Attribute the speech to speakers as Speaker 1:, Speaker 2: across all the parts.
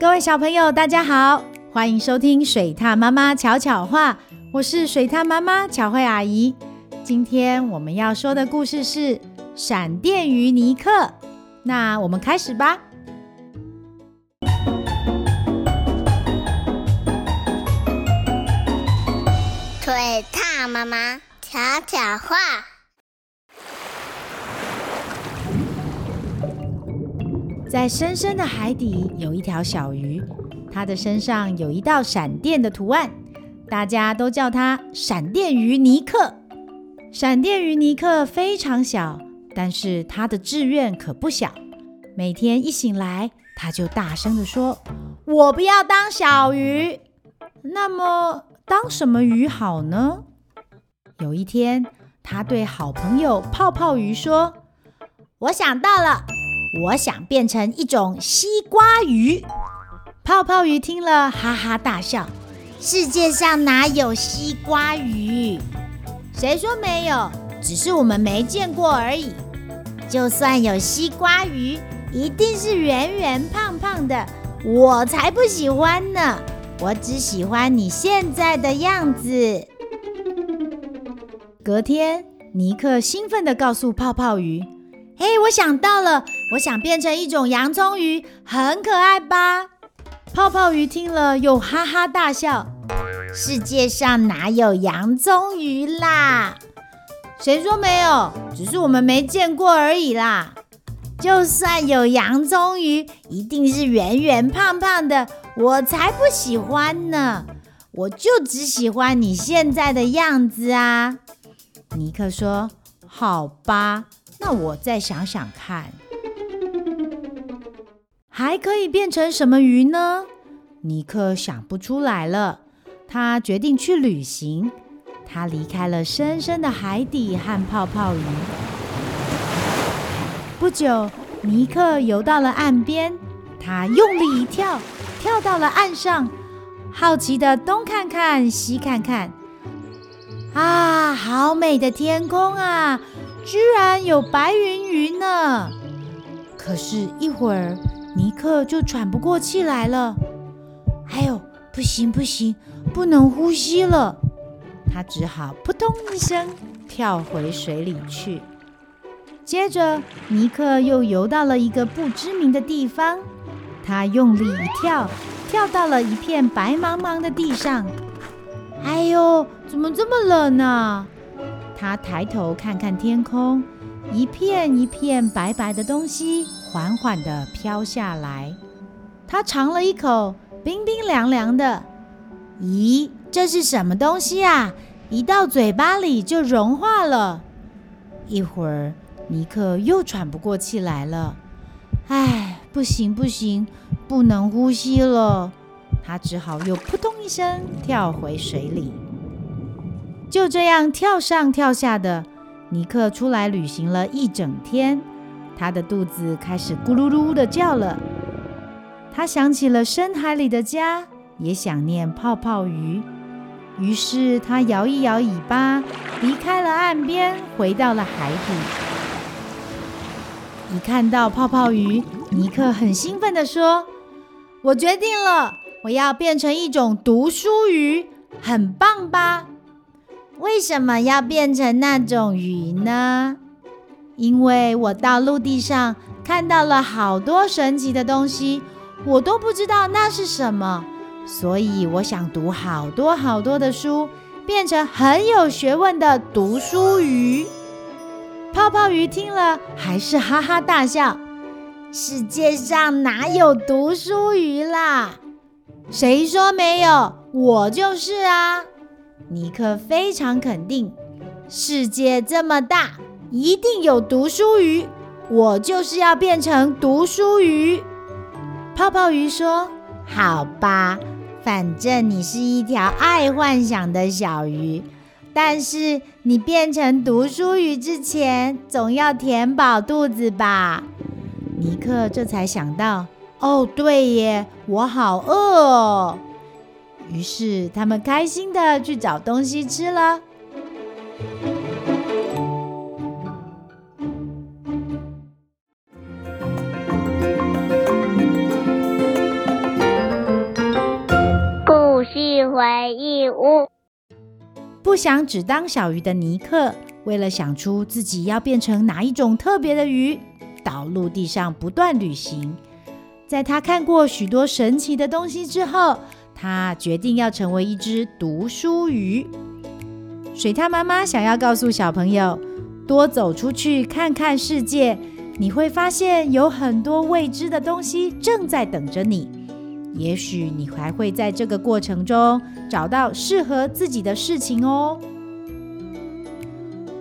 Speaker 1: 各位小朋友，大家好，欢迎收听水獭妈妈巧巧话，我是水獭妈妈巧慧阿姨。今天我们要说的故事是《闪电鱼尼克》，那我们开始吧。
Speaker 2: 水獭妈妈巧巧话。
Speaker 1: 在深深的海底有一条小鱼，它的身上有一道闪电的图案，大家都叫它闪电鱼尼克。闪电鱼尼克非常小，但是它的志愿可不小。每天一醒来，它就大声地说：“我不要当小鱼。”那么当什么鱼好呢？有一天，它对好朋友泡泡鱼说：“我想到了。”我想变成一种西瓜鱼。泡泡鱼听了，哈哈大笑：“世界上哪有西瓜鱼？谁说没有？只是我们没见过而已。就算有西瓜鱼，一定是圆圆胖胖的，我才不喜欢呢！我只喜欢你现在的样子。”隔天，尼克兴奋地告诉泡泡鱼：“嘿，我想到了。”我想变成一种洋葱鱼，很可爱吧？泡泡鱼听了又哈哈大笑：“世界上哪有洋葱鱼啦？谁说没有？只是我们没见过而已啦。就算有洋葱鱼，一定是圆圆胖胖的，我才不喜欢呢！我就只喜欢你现在的样子啊！”尼克说：“好吧，那我再想想看。”还可以变成什么鱼呢？尼克想不出来了。他决定去旅行。他离开了深深的海底和泡泡鱼。不久，尼克游到了岸边。他用力一跳，跳到了岸上，好奇地东看看西看看。啊，好美的天空啊！居然有白云云呢。可是，一会儿。尼克就喘不过气来了，哎呦，不行不行，不能呼吸了。他只好扑通一声跳回水里去。接着，尼克又游到了一个不知名的地方，他用力一跳，跳到了一片白茫茫的地上。哎呦，怎么这么冷呢？他抬头看看天空，一片一片白白的东西。缓缓地飘下来，他尝了一口，冰冰凉凉的。咦，这是什么东西啊？一到嘴巴里就融化了。一会儿，尼克又喘不过气来了。唉，不行不行，不能呼吸了。他只好又扑通一声跳回水里。就这样跳上跳下的，尼克出来旅行了一整天。他的肚子开始咕噜噜的叫了，他想起了深海里的家，也想念泡泡鱼。于是他摇一摇尾巴，离开了岸边，回到了海底。一看到泡泡鱼，尼克很兴奋地说：“我决定了，我要变成一种读书鱼，很棒吧？为什么要变成那种鱼呢？”因为我到陆地上看到了好多神奇的东西，我都不知道那是什么，所以我想读好多好多的书，变成很有学问的读书鱼。泡泡鱼听了还是哈哈大笑：“世界上哪有读书鱼啦？谁说没有？我就是啊！”尼克非常肯定：“世界这么大。”一定有读书鱼，我就是要变成读书鱼。泡泡鱼说：“好吧，反正你是一条爱幻想的小鱼，但是你变成读书鱼之前，总要填饱肚子吧？”尼克这才想到：“哦，对耶，我好饿哦。”于是他们开心的去找东西吃了。
Speaker 2: 故事回忆屋。
Speaker 1: 不想只当小鱼的尼克，为了想出自己要变成哪一种特别的鱼，到陆地上不断旅行。在他看过许多神奇的东西之后，他决定要成为一只读书鱼。水獭妈妈想要告诉小朋友，多走出去看看世界，你会发现有很多未知的东西正在等着你。也许你还会在这个过程中找到适合自己的事情哦。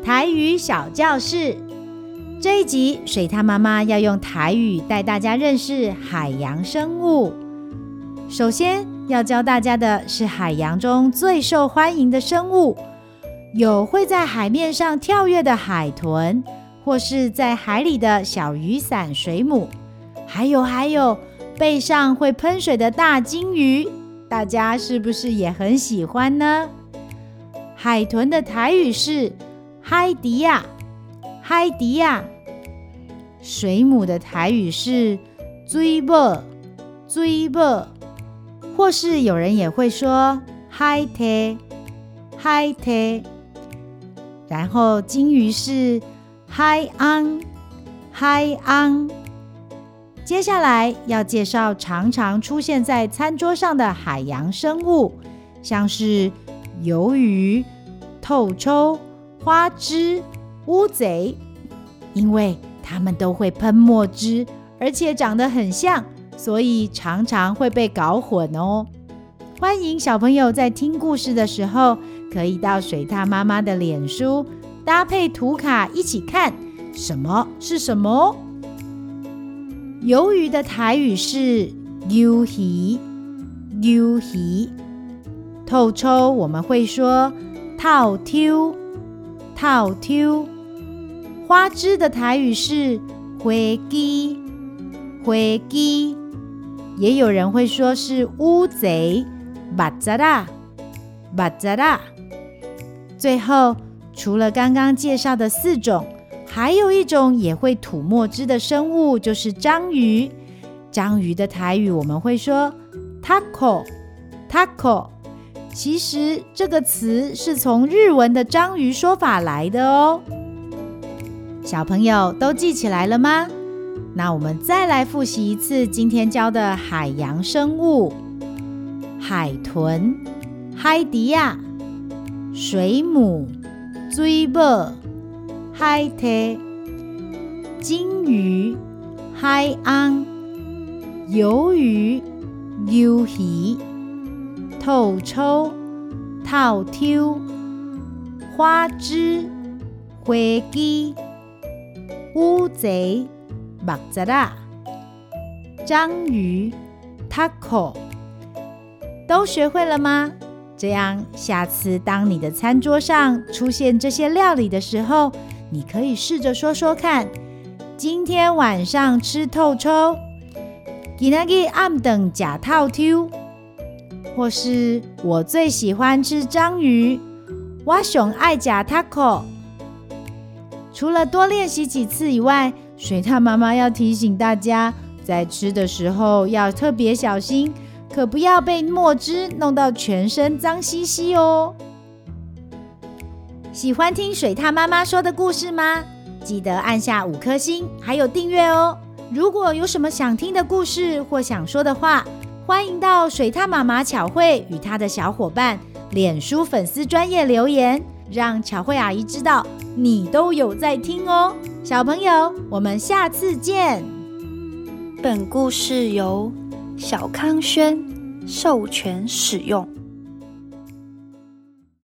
Speaker 1: 台语小教室这一集，水獭妈妈要用台语带大家认识海洋生物。首先要教大家的是海洋中最受欢迎的生物，有会在海面上跳跃的海豚，或是在海里的小雨伞水母，还有还有。背上会喷水的大鲸鱼，大家是不是也很喜欢呢？海豚的台语是海迪亚，海迪亚。水母的台语是追波”，追波。或是有人也会说 “hi tea”，“hi tea”，。然后鲸鱼是海昂，海昂。接下来要介绍常常出现在餐桌上的海洋生物，像是鱿鱼、透抽、花枝、乌贼，因为它们都会喷墨汁，而且长得很像，所以常常会被搞混哦。欢迎小朋友在听故事的时候，可以到水獭妈妈的脸书搭配图卡一起看，什么是什么？鱿鱼的台语是鱿鱼，鱿鱼。透抽我们会说透抽，透抽。花枝的台语是花枝，花枝。也有人会说是乌贼，巴扎拉，巴扎拉。最后，除了刚刚介绍的四种。还有一种也会吐墨汁的生物，就是章鱼。章鱼的台语我们会说 “taco”，taco。其实这个词是从日文的章鱼说法来的哦。小朋友都记起来了吗？那我们再来复习一次今天教的海洋生物：海豚、海迪亚、水母、水母。海特、鲸鱼、海昂、鱿鱼、鱿鱼、透抽、透抽、花枝、花枝、乌贼、木扎拉、章鱼、taco，都学会了吗？这样，下次当你的餐桌上出现这些料理的时候，你可以试着说说看，今天晚上吃透抽，今仔日暗顿吃透抽，或是我最喜欢吃章鱼，我熊爱假 taco。除了多练习几次以外，水獭妈妈要提醒大家，在吃的时候要特别小心，可不要被墨汁弄到全身脏兮兮哦。喜欢听水獭妈妈说的故事吗？记得按下五颗星，还有订阅哦。如果有什么想听的故事或想说的话，欢迎到水獭妈妈巧慧与她的小伙伴脸书粉丝专页留言，让巧慧阿姨知道你都有在听哦。小朋友，我们下次见。
Speaker 3: 本故事由小康轩授权使用。